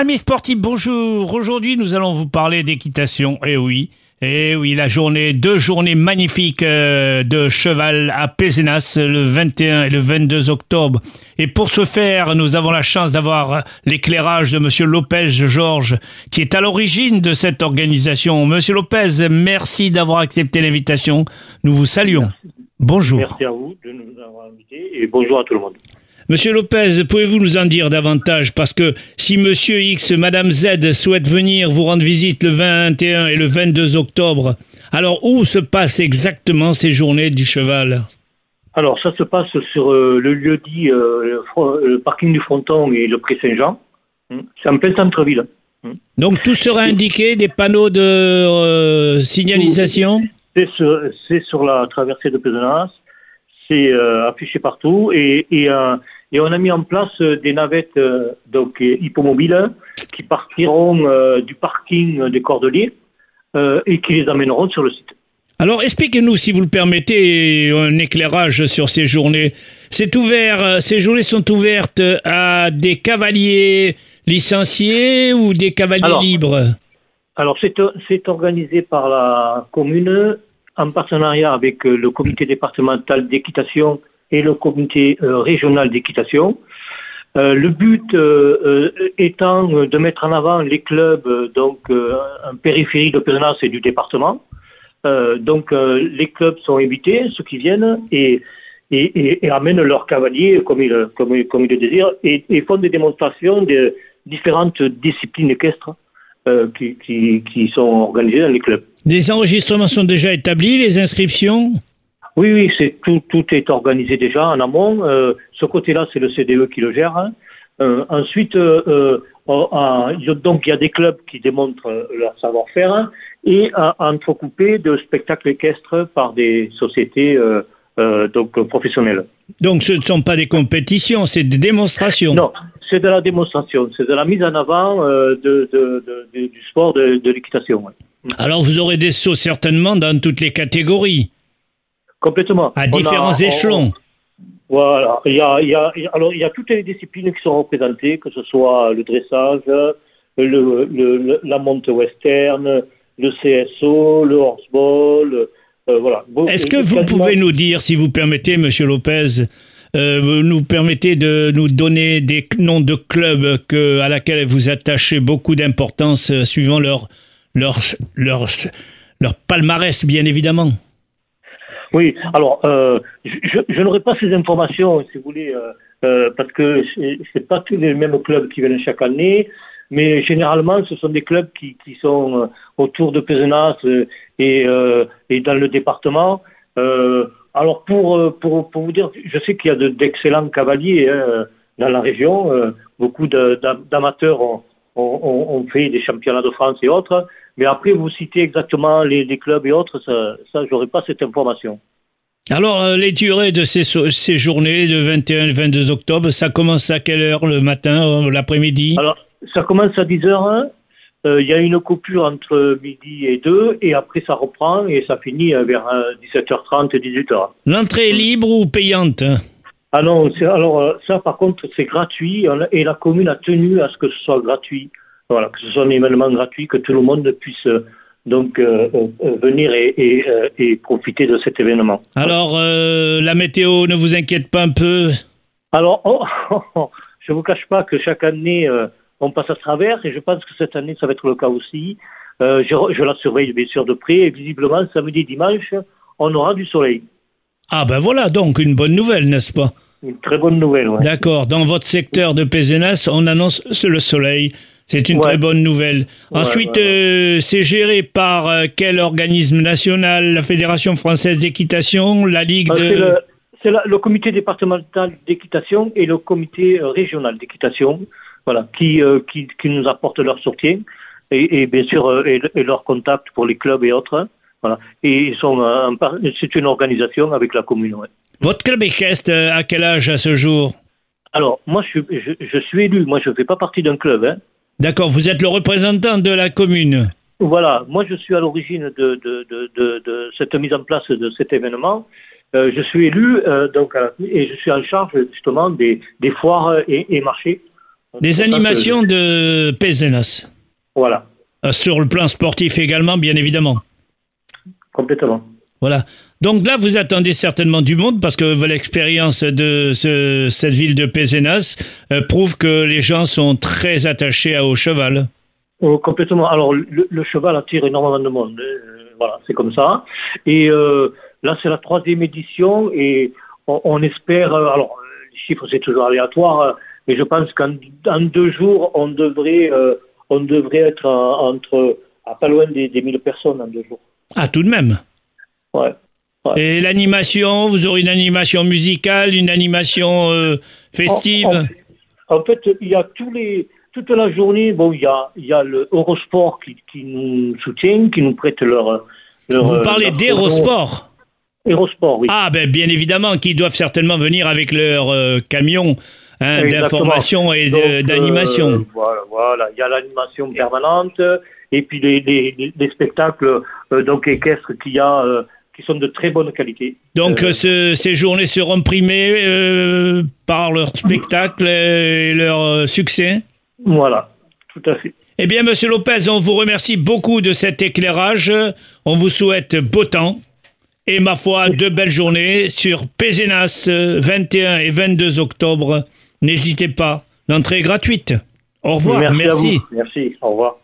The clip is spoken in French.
Amis sportifs, bonjour. Aujourd'hui, nous allons vous parler d'équitation. Eh oui, eh oui, la journée, deux journées magnifiques euh, de cheval à Pézenas le 21 et le 22 octobre. Et pour ce faire, nous avons la chance d'avoir l'éclairage de Monsieur Lopez Georges, qui est à l'origine de cette organisation. Monsieur Lopez, merci d'avoir accepté l'invitation. Nous vous saluons. Bonjour. Merci à vous de nous avoir invités et bonjour à tout le monde. Monsieur Lopez, pouvez-vous nous en dire davantage? Parce que si Monsieur X, Madame Z souhaitent venir vous rendre visite le 21 et le 22 octobre, alors où se passent exactement ces journées du cheval? Alors ça se passe sur euh, le lieu dit euh, le, parking du Fronton et le Pré Saint-Jean. Hmm. C'est en plein centre-ville. Hmm. Donc tout sera indiqué, des panneaux de euh, signalisation? C'est sur, la traversée de Pézenas, c'est affiché partout et, et et on a mis en place euh, des navettes euh, donc euh, hippomobiles qui partiront du parking des Cordeliers et qui les amèneront sur le site. Alors expliquez-nous, si vous le permettez, un éclairage sur ces journées. C'est ouvert, ces journées sont ouvertes à des cavaliers licenciés ou des cavaliers libres Alors c'est organisé par la commune en partenariat avec le comité départemental d'équitation et le comité euh, régional d'équitation. Euh, le but euh, étant de mettre en avant les clubs donc en périphérie de Pézenas et du département. donc les clubs sont invités, ceux qui viennent, et, amènent leurs cavaliers comme ils, le désirent, et, font des démonstrations de différentes disciplines équestres qui sont organisées dans les clubs. Les enregistrements sont déjà établis, les inscriptions? Oui, oui, c'est tout, tout est organisé déjà en amont. Euh, ce côté-là, c'est le CDE qui le gère. Hein. Euh, ensuite, euh, donc il y a des clubs qui démontrent leur savoir-faire hein, et entrecoupés de spectacles équestres par des sociétés donc professionnelles. Donc ce ne sont pas des compétitions, c'est des démonstrations. Non, c'est de la démonstration, c'est de la mise en avant de, du sport de, l'équitation. Alors vous aurez des sauts certainement dans toutes les catégories. Complètement. À différents échelons. voilà. Il y, a, il, y a, alors, il y a toutes les disciplines qui sont représentées, que ce soit le dressage, le, le, la monte western, le CSO, le horseball. Euh, voilà. Est-ce que vous pouvez nous dire, si vous permettez, Monsieur Lopez, euh, vous nous permettez de nous donner des noms de clubs que, à laquelle vous attachez beaucoup d'importance, euh, suivant leur, leur, leur, leur palmarès, bien évidemment? Oui, alors euh, je, n'aurai pas ces informations, si vous voulez, euh, euh, parce que c'est pas tous les mêmes clubs qui viennent chaque année, mais généralement ce sont des clubs qui, sont autour de Pézenas et, dans le département. alors pour, pour, pour vous dire, je sais qu'il y a d'excellents cavaliers hein, dans la région, beaucoup d'amateurs ont, ont, fait des championnats de France et autres. Mais après, vous citez exactement les, clubs et autres, ça, ça j'aurais pas cette information. Alors, euh, les durées de ces, ces journées de 21 et 22 octobre, ça commence à quelle heure le matin, euh, l'après-midi? Alors, ça commence à 10 heures. Hein. Euh, il y a une coupure entre midi et 2 et après ça reprend et ça finit vers 17h30 et 18h. L'entrée est libre ou payante Ah non, alors ça par contre c'est gratuit et la commune a tenu à ce que ce soit gratuit. Voilà, que ce soit un événement gratuit, que tout le monde puisse euh, donc euh, euh, venir et, profiter de cet événement. Alors, la météo ne vous inquiète pas un peu? Alors, oh, je ne vous cache pas que chaque année, on passe à travers, et je pense que cette année, ça va être le cas aussi. Je, je, la surveille bien sûr de près, et visiblement, samedi, dimanche, on aura du soleil. Ah ben voilà, donc une bonne nouvelle, n'est-ce pas? Une très bonne nouvelle, oui. D'accord, dans votre secteur de Pézenas, on annonce le soleil. C'est une très bonne nouvelle. Ensuite, euh, c'est géré par euh, quel organisme national? La Fédération française d'équitation La Ligue de... C'est le, comité départemental d'équitation et le comité euh, régional d'équitation voilà, qui, qui, qui, nous apportent leur soutien et, et bien sûr et, leur contact pour les clubs et autres. Voilà. Et ils sont c'est une organisation avec la commune. Votre club équestre, à quel âge à ce jour? Alors, moi, je, je, je, suis élu. Moi, je ne fais pas partie d'un club. Hein. D'accord, vous et le représentant de la commune. Voilà, moi je suis à l'origine de, de, cette mise en place de cet événement. Euh, je suis élu euh, donc et je suis en charge justement des, foires et, marchés Des animations de Pézenas. Voilà. Euh, Sur le plan sportif également, bien évidemment. Complètement. Voilà. Donc là, vous attendez certainement du monde parce que l'expérience de ce- cette ville de Pézenas euh, prouve que les gens sont très attachés à- au cheval. Oh, complètement. Alors, le, le cheval attire énormément de monde. Euh, voilà, c'est comme ça. Et euh, là, c'est la troisième édition et on, on espère. alors, les chiffres, c'est toujours aléatoire, mais je pense qu'en en deux jours, on devrait, on devrait être à- entre à pas loin des, des 1000 personnes en deux jours. Ah, tout de même. Ouais. Et l'animation, vous aurez une animation musicale, une animation euh, festive? En, en fait, il y a tous les, toute la journée, bon, il y a, il y a le Eurosport qui, qui nous soutient, qui nous prête leur. leur Vous parlez leur- d'Aérosport Aérosport, oui. Ah, ben bien évidemment, qui doivent certainement venir avec leur euh, camion hein, d'information et euh, d'animation. voilà, voilà, il y a l'animation permanente et puis les, les, les- les spectacles euh, donc équestres qu'il y a, euh, qui sont de très bonne qualité. Donc Euh, ce- ces journées seront primées euh, par leur spectacle et leur euh, succès? Voilà, tout à fait. Eh bien, Monsieur Lopez, on vous remercie beaucoup de cet éclairage. On vous souhaite beau temps. Et ma foi, de belles journées sur Pézenas, euh, 21 et 22 octobre. N'hésitez pas. L'entrée est gratuite. Au revoir. Merci. Merci. Au revoir.